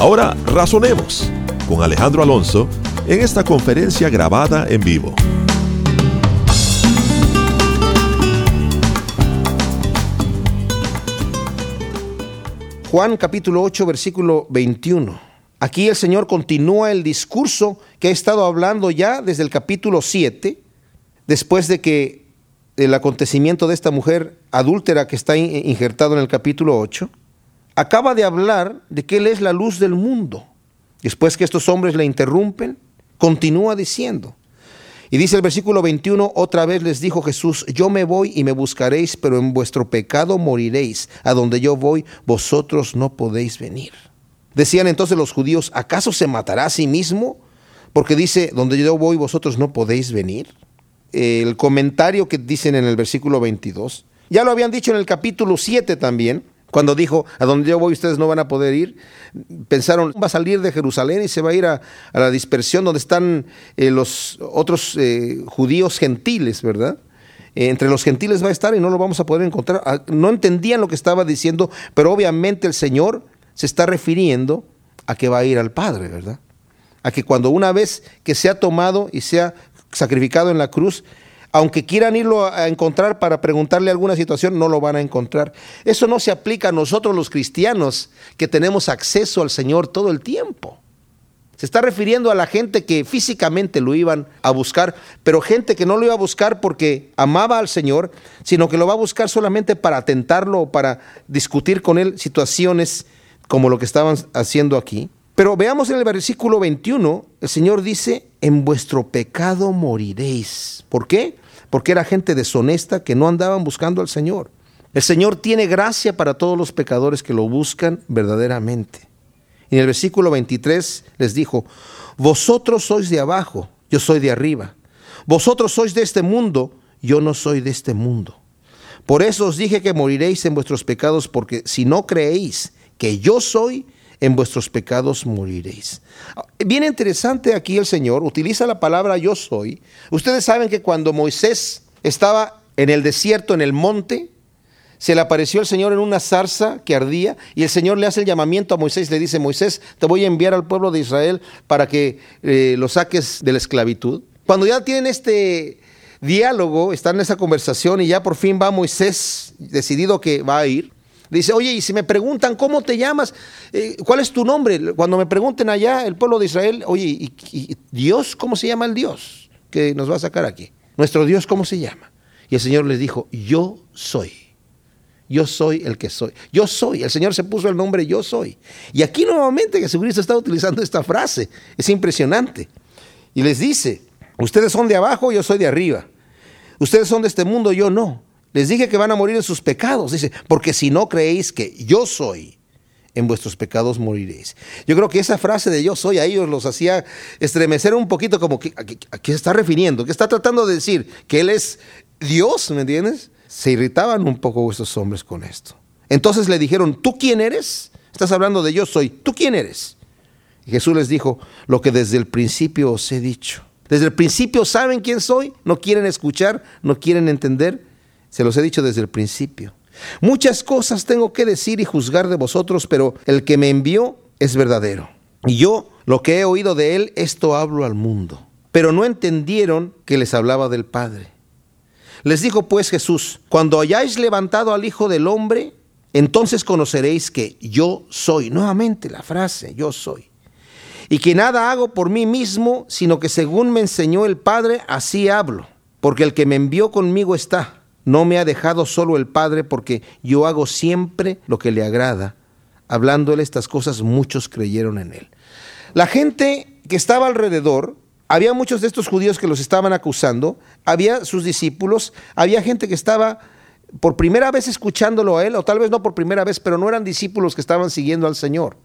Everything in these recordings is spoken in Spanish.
Ahora razonemos con Alejandro Alonso en esta conferencia grabada en vivo. Juan capítulo 8 versículo 21. Aquí el Señor continúa el discurso que ha estado hablando ya desde el capítulo 7, después de que el acontecimiento de esta mujer adúltera que está injertado en el capítulo 8, acaba de hablar de que Él es la luz del mundo. Después que estos hombres le interrumpen, continúa diciendo, y dice el versículo 21, otra vez les dijo Jesús, yo me voy y me buscaréis, pero en vuestro pecado moriréis. A donde yo voy, vosotros no podéis venir. Decían entonces los judíos, ¿acaso se matará a sí mismo? Porque dice, donde yo voy vosotros no podéis venir. El comentario que dicen en el versículo 22, ya lo habían dicho en el capítulo 7 también, cuando dijo, a donde yo voy ustedes no van a poder ir, pensaron, va a salir de Jerusalén y se va a ir a, la dispersión donde están eh, los otros eh, judíos gentiles, ¿verdad? Eh, entre los gentiles va a estar y no lo vamos a poder encontrar. Ah, no entendían lo que estaba diciendo, pero obviamente el Señor se está refiriendo a que va a ir al Padre, ¿verdad? A que cuando una vez que se ha tomado y se ha sacrificado en la cruz, aunque quieran irlo a encontrar para preguntarle alguna situación, no lo van a encontrar. Eso no se aplica a nosotros los cristianos que tenemos acceso al Señor todo el tiempo. Se está refiriendo a la gente que físicamente lo iban a buscar, pero gente que no lo iba a buscar porque amaba al Señor, sino que lo va a buscar solamente para tentarlo o para discutir con él situaciones como lo que estaban haciendo aquí. Pero veamos en el versículo 21, el Señor dice, en vuestro pecado moriréis. ¿Por qué? Porque era gente deshonesta que no andaban buscando al Señor. El Señor tiene gracia para todos los pecadores que lo buscan verdaderamente. Y en el versículo 23 les dijo, vosotros sois de abajo, yo soy de arriba. Vosotros sois de este mundo, yo no soy de este mundo. Por eso os dije que moriréis en vuestros pecados, porque si no creéis que yo soy, en vuestros pecados moriréis. Bien interesante aquí el Señor utiliza la palabra yo soy. Ustedes saben que cuando Moisés estaba en el desierto, en el monte, se le apareció el Señor en una zarza que ardía y el Señor le hace el llamamiento a Moisés, le dice, Moisés, te voy a enviar al pueblo de Israel para que eh, lo saques de la esclavitud. Cuando ya tienen este diálogo, están en esa conversación y ya por fin va Moisés decidido que va a ir, Dice, oye, y si me preguntan cómo te llamas, eh, cuál es tu nombre, cuando me pregunten allá el pueblo de Israel, oye, ¿y, Dios cómo se llama el Dios que nos va a sacar aquí? Nuestro Dios cómo se llama? Y el Señor les dijo, yo soy. Yo soy el que soy. Yo soy. El Señor se puso el nombre yo soy. Y aquí nuevamente Jesucristo está utilizando esta frase. Es impresionante. Y les dice, ustedes son de abajo, yo soy de arriba. Ustedes son de este mundo, yo no. Les dije que van a morir en sus pecados. Dice, porque si no creéis que yo soy, en vuestros pecados moriréis. Yo creo que esa frase de yo soy a ellos los hacía estremecer un poquito como que, a, qué se está refiriendo, ¿Qué está tratando de decir que Él es Dios, ¿me entiendes? Se irritaban un poco estos hombres con esto. Entonces le dijeron, ¿tú quién eres? Estás hablando de yo soy, ¿tú quién eres? Y Jesús les dijo, lo que desde el principio os he dicho. Desde el principio saben quién soy, no quieren escuchar, no quieren entender. Se los he dicho desde el principio. Muchas cosas tengo que decir y juzgar de vosotros, pero el que me envió es verdadero. Y yo, lo que he oído de él, esto hablo al mundo. Pero no entendieron que les hablaba del Padre. Les dijo pues Jesús, cuando hayáis levantado al Hijo del Hombre, entonces conoceréis que yo soy. Nuevamente la frase, yo soy. Y que nada hago por mí mismo, sino que según me enseñó el Padre, así hablo. Porque el que me envió conmigo está no me ha dejado solo el Padre porque yo hago siempre lo que le agrada. Hablándole estas cosas, muchos creyeron en él. La gente que estaba alrededor, había muchos de estos judíos que los estaban acusando, había sus discípulos, había gente que estaba por primera vez escuchándolo a él, o tal vez no por primera vez, pero no eran discípulos que estaban siguiendo al Señor.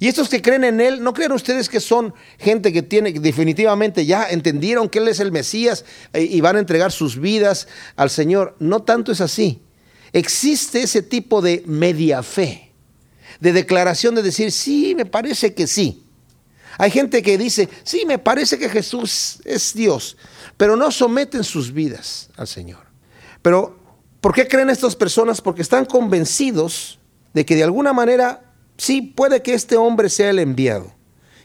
Y estos que creen en Él, ¿no creen ustedes que son gente que tiene, definitivamente ya entendieron que Él es el Mesías eh, y van a entregar sus vidas al Señor? No tanto es así. Existe ese tipo de media fe, de declaración de decir, sí, me parece que sí. Hay gente que dice, sí, me parece que Jesús es Dios, pero no someten sus vidas al Señor. Pero, ¿por qué creen estas personas? Porque están convencidos de que de alguna manera sí, puede que este hombre sea el enviado.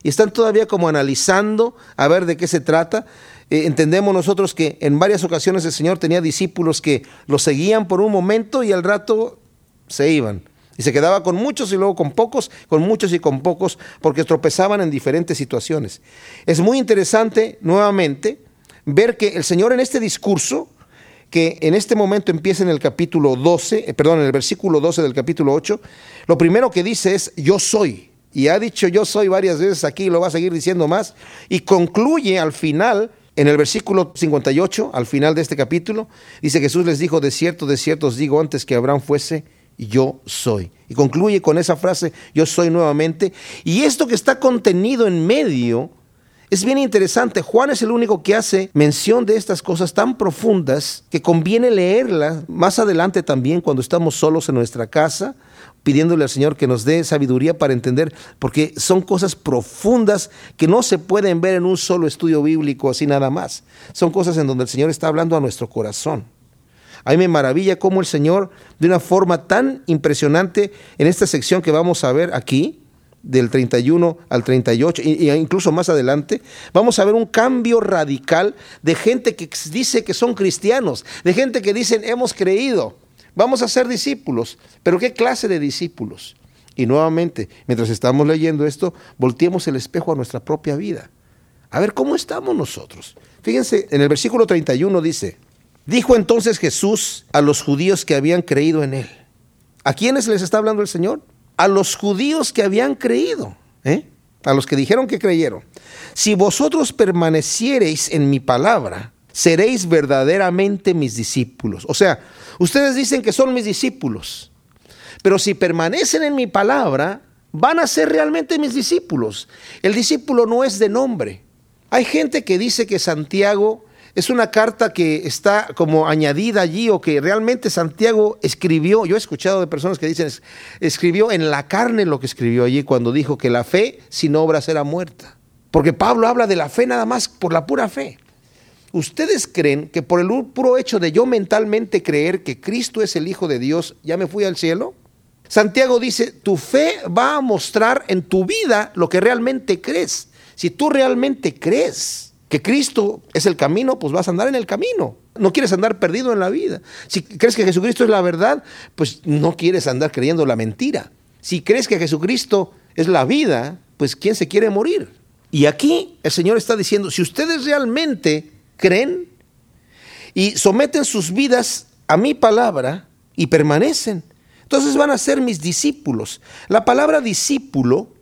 Y están todavía como analizando a ver de qué se trata. Eh, entendemos nosotros que en varias ocasiones el Señor tenía discípulos que lo seguían por un momento y al rato se iban. Y se quedaba con muchos y luego con pocos, con muchos y con pocos, porque tropezaban en diferentes situaciones. Es muy interesante, nuevamente, ver que el Señor en este discurso, que en este momento empieza en el capítulo 12, eh, perdón, en el versículo 12 del capítulo 8, lo primero que dice es, yo soy. Y ha dicho yo soy varias veces aquí y lo va a seguir diciendo más. Y concluye al final, en el versículo 58, al final de este capítulo, dice Jesús les dijo, de cierto, de cierto os digo antes que Abraham fuese, yo soy. Y concluye con esa frase, yo soy nuevamente. Y esto que está contenido en medio es bien interesante. Juan es el único que hace mención de estas cosas tan profundas que conviene leerlas más adelante también cuando estamos solos en nuestra casa pidiéndole al Señor que nos dé sabiduría para entender, porque son cosas profundas que no se pueden ver en un solo estudio bíblico así nada más. Son cosas en donde el Señor está hablando a nuestro corazón. A mí me maravilla cómo el Señor, de una forma tan impresionante, en esta sección que vamos a ver aquí, del 31 al 38 e incluso más adelante, vamos a ver un cambio radical de gente que dice que son cristianos, de gente que dicen hemos creído, Vamos a ser discípulos, pero ¿qué clase de discípulos? Y nuevamente, mientras estamos leyendo esto, volteemos el espejo a nuestra propia vida. A ver cómo estamos nosotros. Fíjense, en el versículo 31 dice, dijo entonces Jesús a los judíos que habían creído en él. ¿A quiénes les está hablando el Señor? A los judíos que habían creído, ¿eh? a los que dijeron que creyeron. Si vosotros permaneciereis en mi palabra, seréis verdaderamente mis discípulos. O sea, ustedes dicen que son mis discípulos, pero si permanecen en mi palabra, van a ser realmente mis discípulos. El discípulo no es de nombre. Hay gente que dice que Santiago es una carta que está como añadida allí o que realmente Santiago escribió. Yo he escuchado de personas que dicen, escribió en la carne lo que escribió allí cuando dijo que la fe sin obras era muerta. Porque Pablo habla de la fe nada más por la pura fe. ¿Ustedes creen que por el puro hecho de yo mentalmente creer que Cristo es el Hijo de Dios, ya me fui al cielo? Santiago dice, tu fe va a mostrar en tu vida lo que realmente crees. Si tú realmente crees que Cristo es el camino, pues vas a andar en el camino. No quieres andar perdido en la vida. Si crees que Jesucristo es la verdad, pues no quieres andar creyendo la mentira. Si crees que Jesucristo es la vida, pues ¿quién se quiere morir? Y aquí el Señor está diciendo, si ustedes realmente creen y someten sus vidas a mi palabra y permanecen. Entonces van a ser mis discípulos. La palabra discípulo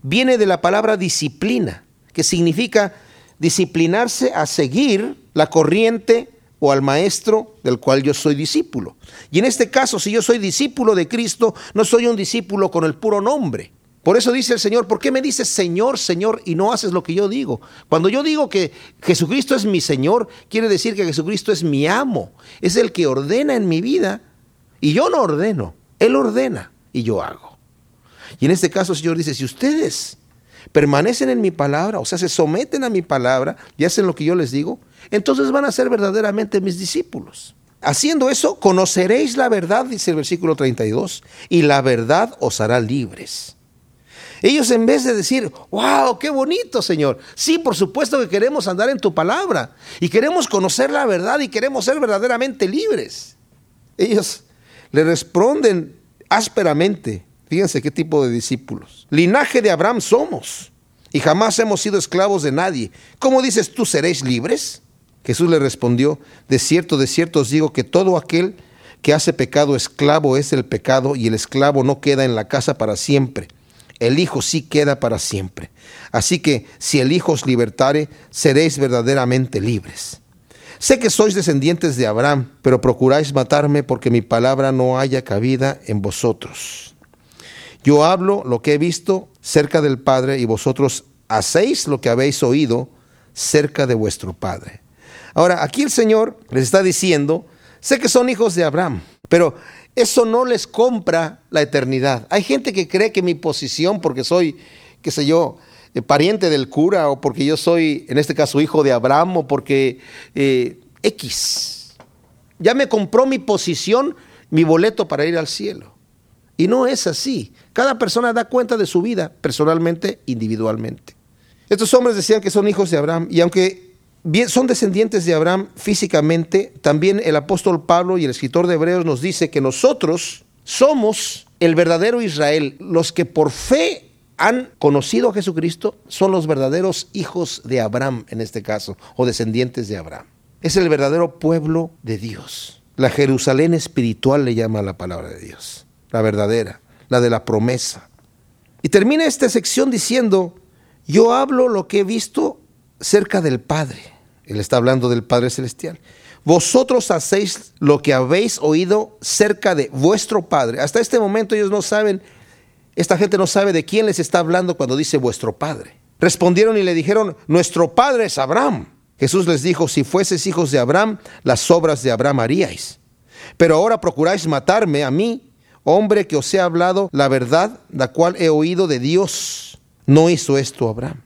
viene de la palabra disciplina, que significa disciplinarse a seguir la corriente o al maestro del cual yo soy discípulo. Y en este caso, si yo soy discípulo de Cristo, no soy un discípulo con el puro nombre. Por eso dice el Señor, ¿por qué me dices Señor, Señor y no haces lo que yo digo? Cuando yo digo que Jesucristo es mi Señor, quiere decir que Jesucristo es mi amo, es el que ordena en mi vida y yo no ordeno, Él ordena y yo hago. Y en este caso el Señor dice, si ustedes permanecen en mi palabra, o sea, se someten a mi palabra y hacen lo que yo les digo, entonces van a ser verdaderamente mis discípulos. Haciendo eso, conoceréis la verdad, dice el versículo 32, y la verdad os hará libres. Ellos en vez de decir, wow, qué bonito Señor, sí, por supuesto que queremos andar en tu palabra y queremos conocer la verdad y queremos ser verdaderamente libres. Ellos le responden ásperamente, fíjense qué tipo de discípulos. Linaje de Abraham somos y jamás hemos sido esclavos de nadie. ¿Cómo dices tú seréis libres? Jesús le respondió, de cierto, de cierto os digo que todo aquel que hace pecado esclavo es el pecado y el esclavo no queda en la casa para siempre el Hijo sí queda para siempre. Así que si el Hijo os libertare, seréis verdaderamente libres. Sé que sois descendientes de Abraham, pero procuráis matarme porque mi palabra no haya cabida en vosotros. Yo hablo lo que he visto cerca del Padre y vosotros hacéis lo que habéis oído cerca de vuestro Padre. Ahora, aquí el Señor les está diciendo, sé que son hijos de Abraham, pero eso no les compra la eternidad. Hay gente que cree que mi posición, porque soy, qué sé yo, eh, pariente del cura, o porque yo soy, en este caso, hijo de Abraham, o porque eh, X, ya me compró mi posición, mi boleto para ir al cielo. Y no es así. Cada persona da cuenta de su vida personalmente, individualmente. Estos hombres decían que son hijos de Abraham y aunque son descendientes de Abraham físicamente, también el apóstol Pablo y el escritor de Hebreos nos dice que nosotros somos el verdadero Israel, los que por fe han conocido a Jesucristo son los verdaderos hijos de Abraham en este caso, o descendientes de Abraham. Es el verdadero pueblo de Dios. La Jerusalén espiritual le llama la palabra de Dios, la verdadera, la de la promesa. Y termina esta sección diciendo, yo hablo lo que he visto cerca del Padre. Él está hablando del Padre Celestial. Vosotros hacéis lo que habéis oído cerca de vuestro Padre. Hasta este momento ellos no saben, esta gente no sabe de quién les está hablando cuando dice vuestro Padre. Respondieron y le dijeron, nuestro Padre es Abraham. Jesús les dijo, si fueses hijos de Abraham, las obras de Abraham haríais. Pero ahora procuráis matarme a mí, hombre que os he hablado la verdad, la cual he oído de Dios. No hizo esto Abraham.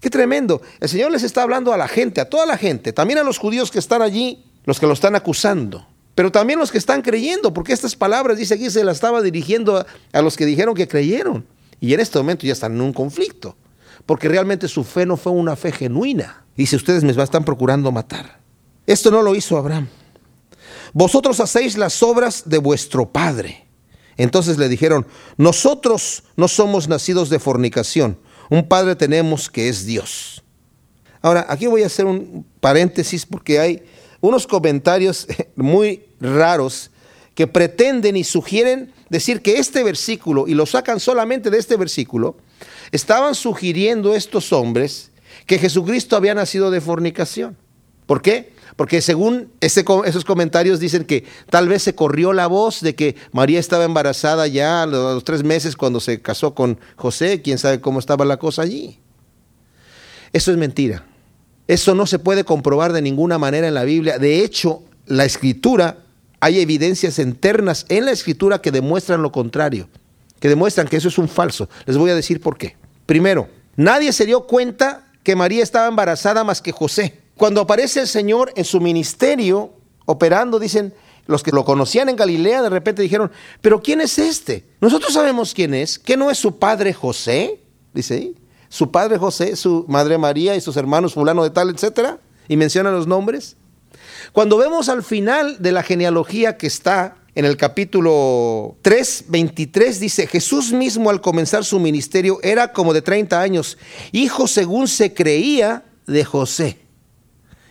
Qué tremendo. El Señor les está hablando a la gente, a toda la gente, también a los judíos que están allí, los que lo están acusando, pero también los que están creyendo, porque estas palabras, dice aquí, se las estaba dirigiendo a, a los que dijeron que creyeron. Y en este momento ya están en un conflicto, porque realmente su fe no fue una fe genuina. Dice, ustedes me están procurando matar. Esto no lo hizo Abraham. Vosotros hacéis las obras de vuestro Padre. Entonces le dijeron, nosotros no somos nacidos de fornicación, un Padre tenemos que es Dios. Ahora, aquí voy a hacer un paréntesis porque hay unos comentarios muy raros que pretenden y sugieren decir que este versículo, y lo sacan solamente de este versículo, estaban sugiriendo estos hombres que Jesucristo había nacido de fornicación. ¿Por qué? Porque según esos comentarios dicen que tal vez se corrió la voz de que María estaba embarazada ya a los tres meses cuando se casó con José, quién sabe cómo estaba la cosa allí. Eso es mentira. Eso no se puede comprobar de ninguna manera en la Biblia. De hecho, la escritura, hay evidencias internas en la escritura que demuestran lo contrario, que demuestran que eso es un falso. Les voy a decir por qué. Primero, nadie se dio cuenta que María estaba embarazada más que José. Cuando aparece el Señor en su ministerio operando, dicen, los que lo conocían en Galilea de repente dijeron, pero ¿quién es este? Nosotros sabemos quién es, que no es su padre José, dice su padre José, su madre María y sus hermanos fulano de tal, etcétera, y menciona los nombres. Cuando vemos al final de la genealogía que está en el capítulo 3, 23 dice, Jesús mismo al comenzar su ministerio era como de 30 años, hijo según se creía de José,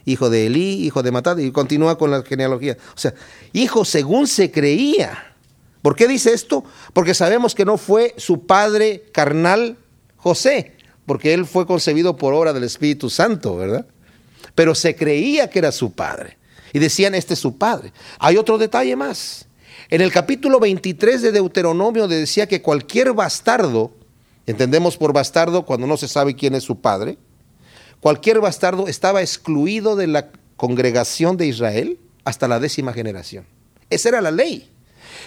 hijo de Elí, hijo de Matat, y continúa con la genealogía. O sea, hijo según se creía. ¿Por qué dice esto? Porque sabemos que no fue su padre carnal José, porque él fue concebido por obra del Espíritu Santo, ¿verdad? Pero se creía que era su padre. Y decían, este es su padre. Hay otro detalle más. En el capítulo 23 de Deuteronomio decía que cualquier bastardo, entendemos por bastardo cuando no se sabe quién es su padre, cualquier bastardo estaba excluido de la congregación de Israel hasta la décima generación. Esa era la ley.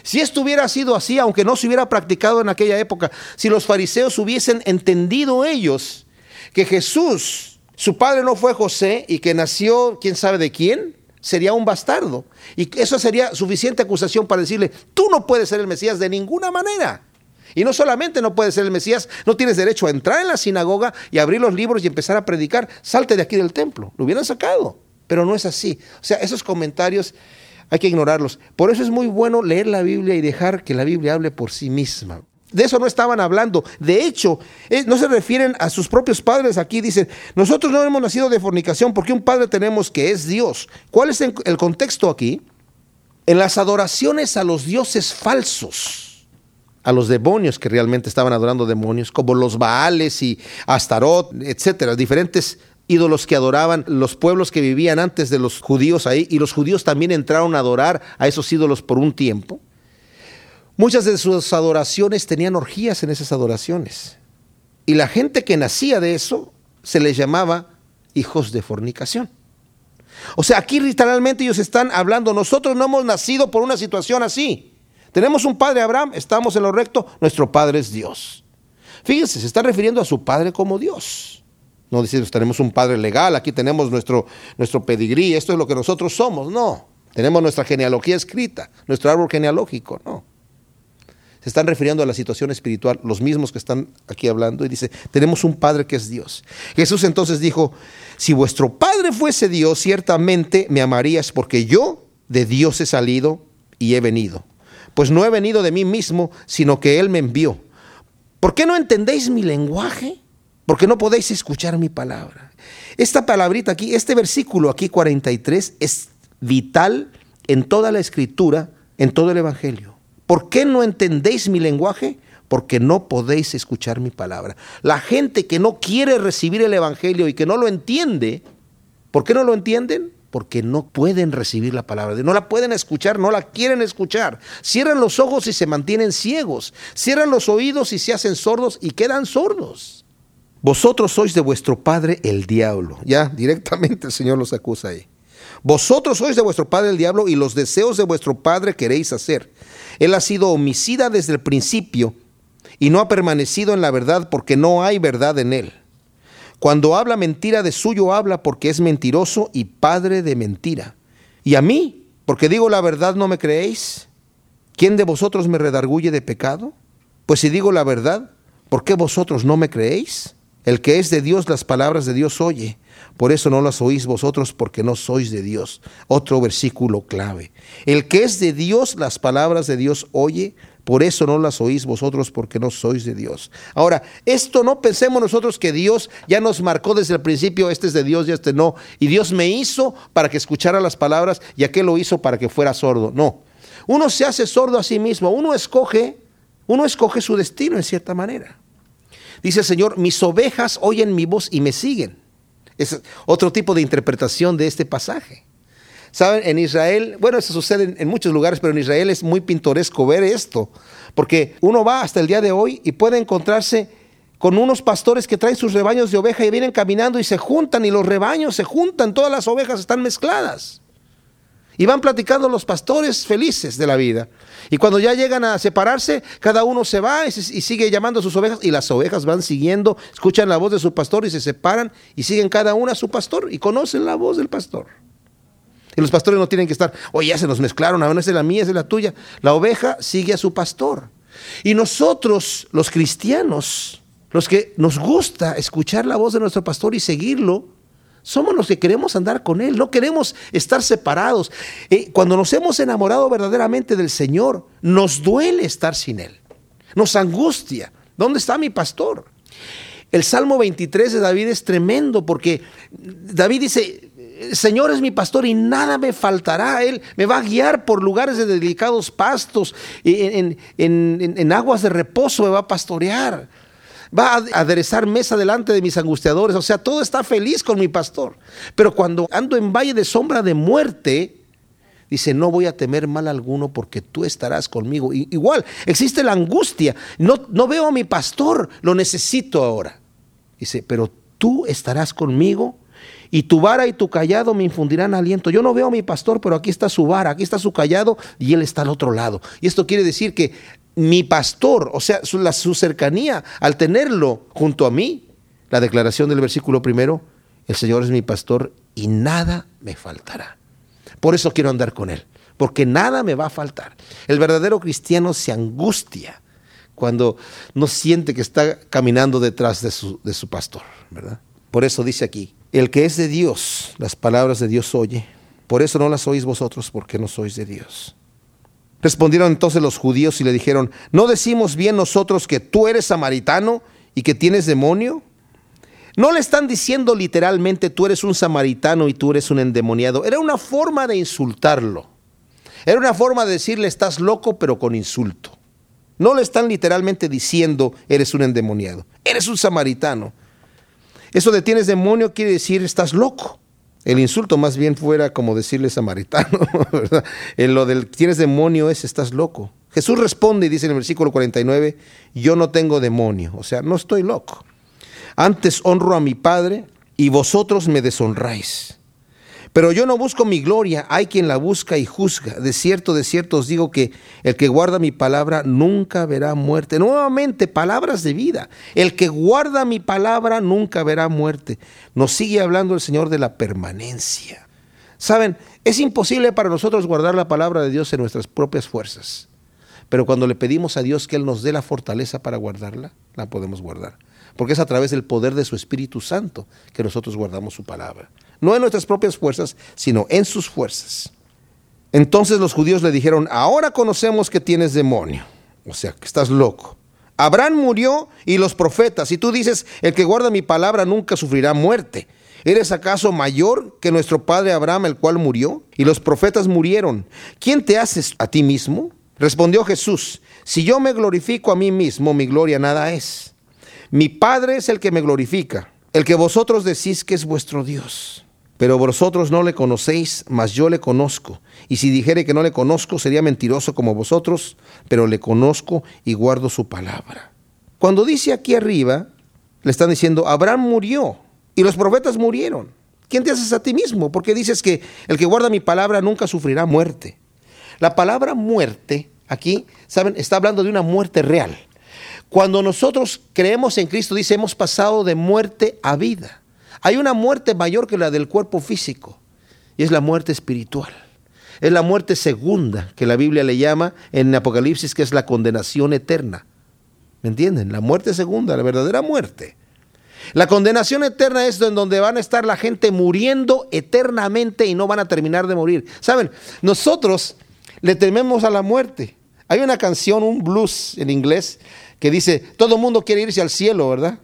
Si esto hubiera sido así, aunque no se hubiera practicado en aquella época, si los fariseos hubiesen entendido ellos que Jesús, su padre no fue José y que nació quién sabe de quién, sería un bastardo. Y eso sería suficiente acusación para decirle, tú no puedes ser el Mesías de ninguna manera. Y no solamente no puedes ser el Mesías, no tienes derecho a entrar en la sinagoga y abrir los libros y empezar a predicar, salte de aquí del templo. Lo hubieran sacado, pero no es así. O sea, esos comentarios hay que ignorarlos. Por eso es muy bueno leer la Biblia y dejar que la Biblia hable por sí misma. De eso no estaban hablando. De hecho, eh, no se refieren a sus propios padres. Aquí dicen, nosotros no hemos nacido de fornicación porque un padre tenemos que es Dios. ¿Cuál es el contexto aquí? En las adoraciones a los dioses falsos, a los demonios que realmente estaban adorando demonios, como los Baales y Astarot, etcétera, diferentes ídolos que adoraban los pueblos que vivían antes de los judíos ahí, y los judíos también entraron a adorar a esos ídolos por un tiempo. Muchas de sus adoraciones tenían orgías en esas adoraciones. Y la gente que nacía de eso se les llamaba hijos de fornicación. O sea, aquí literalmente ellos están hablando, nosotros no hemos nacido por una situación así. Tenemos un padre Abraham, estamos en lo recto, nuestro padre es Dios. Fíjense, se está refiriendo a su padre como Dios. No decimos, tenemos un padre legal, aquí tenemos nuestro, nuestro pedigrí, esto es lo que nosotros somos. No, tenemos nuestra genealogía escrita, nuestro árbol genealógico. No. Se están refiriendo a la situación espiritual, los mismos que están aquí hablando, y dice, tenemos un Padre que es Dios. Jesús entonces dijo, si vuestro Padre fuese Dios, ciertamente me amarías, porque yo de Dios he salido y he venido. Pues no he venido de mí mismo, sino que Él me envió. ¿Por qué no entendéis mi lenguaje? Porque no podéis escuchar mi palabra. Esta palabrita aquí, este versículo aquí 43 es vital en toda la escritura, en todo el Evangelio. ¿Por qué no entendéis mi lenguaje? Porque no podéis escuchar mi palabra. La gente que no quiere recibir el Evangelio y que no lo entiende, ¿por qué no lo entienden? Porque no pueden recibir la palabra, no la pueden escuchar, no la quieren escuchar. Cierran los ojos y se mantienen ciegos. Cierran los oídos y se hacen sordos y quedan sordos. Vosotros sois de vuestro padre el diablo. Ya directamente el Señor los acusa ahí. Vosotros sois de vuestro padre el diablo y los deseos de vuestro padre queréis hacer. Él ha sido homicida desde el principio y no ha permanecido en la verdad porque no hay verdad en él. Cuando habla mentira de suyo habla porque es mentiroso y padre de mentira. Y a mí, porque digo la verdad, no me creéis. ¿Quién de vosotros me redarguye de pecado? Pues si digo la verdad, ¿por qué vosotros no me creéis? El que es de Dios, las palabras de Dios oye. Por eso no las oís vosotros porque no sois de Dios. Otro versículo clave. El que es de Dios, las palabras de Dios oye. Por eso no las oís vosotros porque no sois de Dios. Ahora, esto no pensemos nosotros que Dios ya nos marcó desde el principio, este es de Dios y este no. Y Dios me hizo para que escuchara las palabras y aquel lo hizo para que fuera sordo. No. Uno se hace sordo a sí mismo. Uno escoge, uno escoge su destino en cierta manera. Dice el Señor, mis ovejas oyen mi voz y me siguen. Es otro tipo de interpretación de este pasaje. Saben, en Israel, bueno, eso sucede en, muchos lugares, pero en Israel es muy pintoresco ver esto, porque uno va hasta el día de hoy y puede encontrarse con unos pastores que traen sus rebaños de oveja y vienen caminando y se juntan y los rebaños se juntan, todas las ovejas están mezcladas. Y van platicando los pastores felices de la vida. Y cuando ya llegan a separarse, cada uno se va y, sigue llamando a sus ovejas y las ovejas van siguiendo, escuchan la voz de su pastor y se separan y siguen cada una a su pastor y conocen la voz del pastor. Y los pastores no tienen que estar, oye, ya se nos mezclaron, ahora es la mía, es la tuya. La oveja sigue a su pastor. Y nosotros, los cristianos, los que nos gusta escuchar la voz de nuestro pastor y seguirlo, somos los que queremos andar con Él, no queremos estar separados. Eh, cuando nos hemos enamorado verdaderamente del Señor, nos duele estar sin Él, nos angustia. ¿Dónde está mi pastor? El Salmo 23 de David es tremendo porque David dice, Señor es mi pastor y nada me faltará. Él me va a guiar por lugares de delicados pastos, en, en aguas de reposo me va a pastorear va a aderezar mesa delante de mis angustiadores, o sea, todo está feliz con mi pastor. Pero cuando ando en valle de sombra de muerte, dice, no voy a temer mal alguno porque tú estarás conmigo. igual, existe la angustia, no, no veo a mi pastor, lo necesito ahora. Dice, pero tú estarás conmigo y tu vara y tu callado me infundirán aliento. Yo no veo a mi pastor, pero aquí está su vara, aquí está su callado y él está al otro lado. Y esto quiere decir que mi pastor, o sea, su, su cercanía, al tenerlo junto a mí, la declaración del versículo primero, el Señor es mi pastor y nada me faltará. Por eso quiero andar con Él, porque nada me va a faltar. El verdadero cristiano se angustia cuando no siente que está caminando detrás de su, de su pastor, ¿verdad? Por eso dice aquí, el que es de Dios, las palabras de Dios oye, por eso no las oís vosotros, porque no sois de Dios. Respondieron entonces los judíos y le dijeron, ¿no decimos bien nosotros que tú eres samaritano y que tienes demonio? No le están diciendo literalmente tú eres un samaritano y tú eres un endemoniado. Era una forma de insultarlo. Era una forma de decirle estás loco pero con insulto. No le están literalmente diciendo eres un endemoniado. Eres un samaritano. Eso de tienes demonio quiere decir estás loco. El insulto más bien fuera como decirle samaritano, ¿verdad? En lo del tienes demonio es estás loco. Jesús responde y dice en el versículo 49, yo no tengo demonio, o sea, no estoy loco. Antes honro a mi Padre y vosotros me deshonráis. Pero yo no busco mi gloria, hay quien la busca y juzga. De cierto, de cierto os digo que el que guarda mi palabra nunca verá muerte. Nuevamente, palabras de vida. El que guarda mi palabra nunca verá muerte. Nos sigue hablando el Señor de la permanencia. Saben, es imposible para nosotros guardar la palabra de Dios en nuestras propias fuerzas. Pero cuando le pedimos a Dios que Él nos dé la fortaleza para guardarla, la podemos guardar. Porque es a través del poder de su Espíritu Santo que nosotros guardamos su palabra no en nuestras propias fuerzas, sino en sus fuerzas. Entonces los judíos le dijeron, ahora conocemos que tienes demonio, o sea, que estás loco. Abraham murió y los profetas, y tú dices, el que guarda mi palabra nunca sufrirá muerte. ¿Eres acaso mayor que nuestro padre Abraham, el cual murió? Y los profetas murieron. ¿Quién te haces a ti mismo? Respondió Jesús, si yo me glorifico a mí mismo, mi gloria nada es. Mi Padre es el que me glorifica, el que vosotros decís que es vuestro Dios. Pero vosotros no le conocéis, mas yo le conozco. Y si dijere que no le conozco, sería mentiroso como vosotros, pero le conozco y guardo su palabra. Cuando dice aquí arriba, le están diciendo, Abraham murió y los profetas murieron. ¿Quién te haces a ti mismo? Porque dices que el que guarda mi palabra nunca sufrirá muerte. La palabra muerte aquí, ¿saben? Está hablando de una muerte real. Cuando nosotros creemos en Cristo, dice, hemos pasado de muerte a vida. Hay una muerte mayor que la del cuerpo físico y es la muerte espiritual. Es la muerte segunda que la Biblia le llama en Apocalipsis, que es la condenación eterna. ¿Me entienden? La muerte segunda, la verdadera muerte. La condenación eterna es en donde van a estar la gente muriendo eternamente y no van a terminar de morir. Saben, nosotros le tememos a la muerte. Hay una canción, un blues en inglés, que dice, todo el mundo quiere irse al cielo, ¿verdad?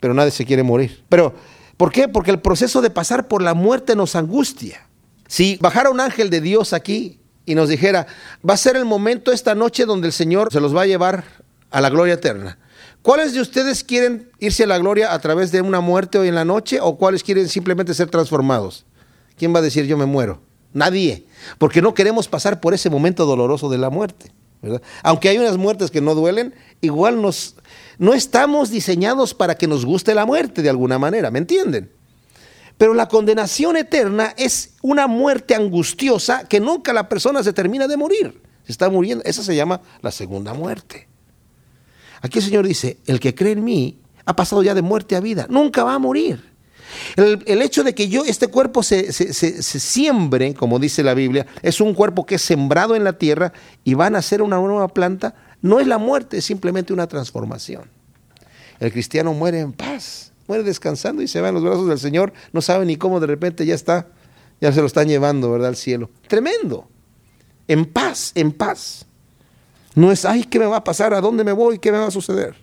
Pero nadie se quiere morir. Pero ¿Por qué? Porque el proceso de pasar por la muerte nos angustia. Si bajara un ángel de Dios aquí y nos dijera, va a ser el momento esta noche donde el Señor se los va a llevar a la gloria eterna. ¿Cuáles de ustedes quieren irse a la gloria a través de una muerte hoy en la noche o cuáles quieren simplemente ser transformados? ¿Quién va a decir yo me muero? Nadie, porque no queremos pasar por ese momento doloroso de la muerte. Aunque hay unas muertes que no duelen, igual nos, no estamos diseñados para que nos guste la muerte de alguna manera, ¿me entienden? Pero la condenación eterna es una muerte angustiosa que nunca la persona se termina de morir. Se está muriendo. Esa se llama la segunda muerte. Aquí el Señor dice, el que cree en mí ha pasado ya de muerte a vida. Nunca va a morir. El, hecho de que yo, este cuerpo se, se, siembre, como dice la Biblia, es un cuerpo que es sembrado en la tierra y va a nacer una nueva planta, no es la muerte, es simplemente una transformación. El cristiano muere en paz, muere descansando y se va en los brazos del Señor, no sabe ni cómo de repente ya está, ya se lo están llevando, ¿verdad? Al cielo. Tremendo. En paz, en paz. No es, ay, ¿qué me va a pasar? ¿A dónde me voy? ¿Qué me va a suceder?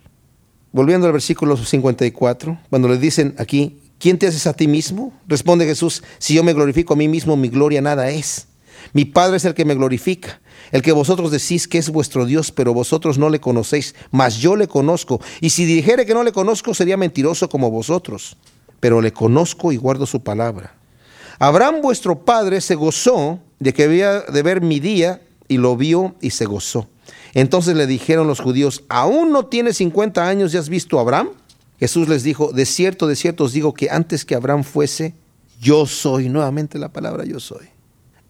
Volviendo al versículo 54, cuando le dicen aquí, ¿quién te haces a ti mismo? Responde Jesús, si yo me glorifico a mí mismo, mi gloria nada es. Mi Padre es el que me glorifica, el que vosotros decís que es vuestro Dios, pero vosotros no le conocéis, mas yo le conozco. Y si dijere que no le conozco, sería mentiroso como vosotros, pero le conozco y guardo su palabra. Abraham vuestro Padre se gozó de que había de ver mi día, y lo vio y se gozó. Entonces le dijeron los judíos, ¿aún no tienes 50 años y has visto a Abraham? Jesús les dijo, de cierto, de cierto os digo que antes que Abraham fuese, yo soy, nuevamente la palabra yo soy.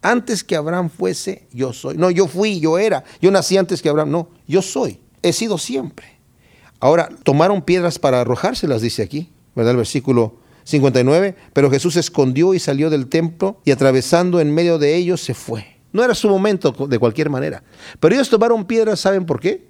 Antes que Abraham fuese, yo soy. No, yo fui, yo era. Yo nací antes que Abraham. No, yo soy. He sido siempre. Ahora, tomaron piedras para arrojárselas, dice aquí, ¿verdad? El versículo 59. Pero Jesús se escondió y salió del templo y atravesando en medio de ellos se fue. No era su momento de cualquier manera. Pero ellos tomaron piedras, ¿saben por qué?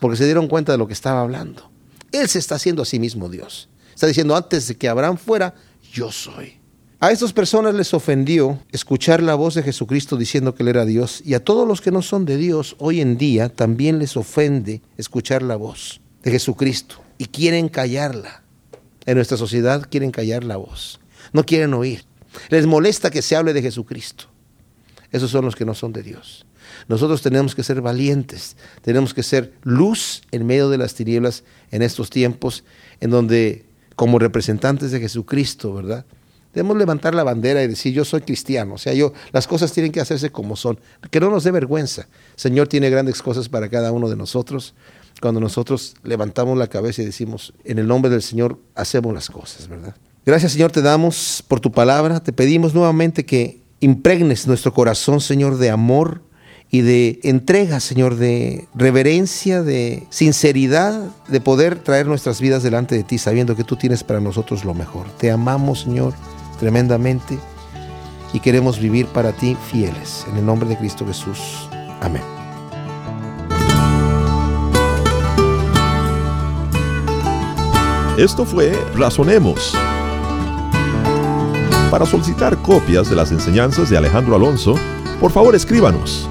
Porque se dieron cuenta de lo que estaba hablando. Él se está haciendo a sí mismo Dios. Está diciendo, antes de que Abraham fuera, yo soy. A estas personas les ofendió escuchar la voz de Jesucristo diciendo que Él era Dios y a todos los que no son de Dios hoy en día también les ofende escuchar la voz de Jesucristo y quieren callarla. En nuestra sociedad quieren callar la voz, no quieren oír. Les molesta que se hable de Jesucristo. Esos son los que no son de Dios. Nosotros tenemos que ser valientes, tenemos que ser luz en medio de las tinieblas en estos tiempos en donde como representantes de Jesucristo, ¿verdad? Debemos levantar la bandera y decir, yo soy cristiano. O sea, yo, las cosas tienen que hacerse como son. Que no nos dé vergüenza. Señor tiene grandes cosas para cada uno de nosotros. cuando nosotros levantamos la cabeza y decimos, en el nombre del Señor hacemos las cosas, ¿verdad? Gracias Señor te damos por tu palabra, te pedimos nuevamente que impregnes nuestro corazón, Señor, de amor y de entrega, Señor, de reverencia, de sinceridad, de poder traer nuestras vidas delante de ti, sabiendo que tú tienes para nosotros lo mejor. Te amamos, Señor, tremendamente y queremos vivir para ti fieles. En el nombre de Cristo Jesús. Amén. Esto fue Razonemos. Para solicitar copias de las enseñanzas de Alejandro Alonso, por favor escríbanos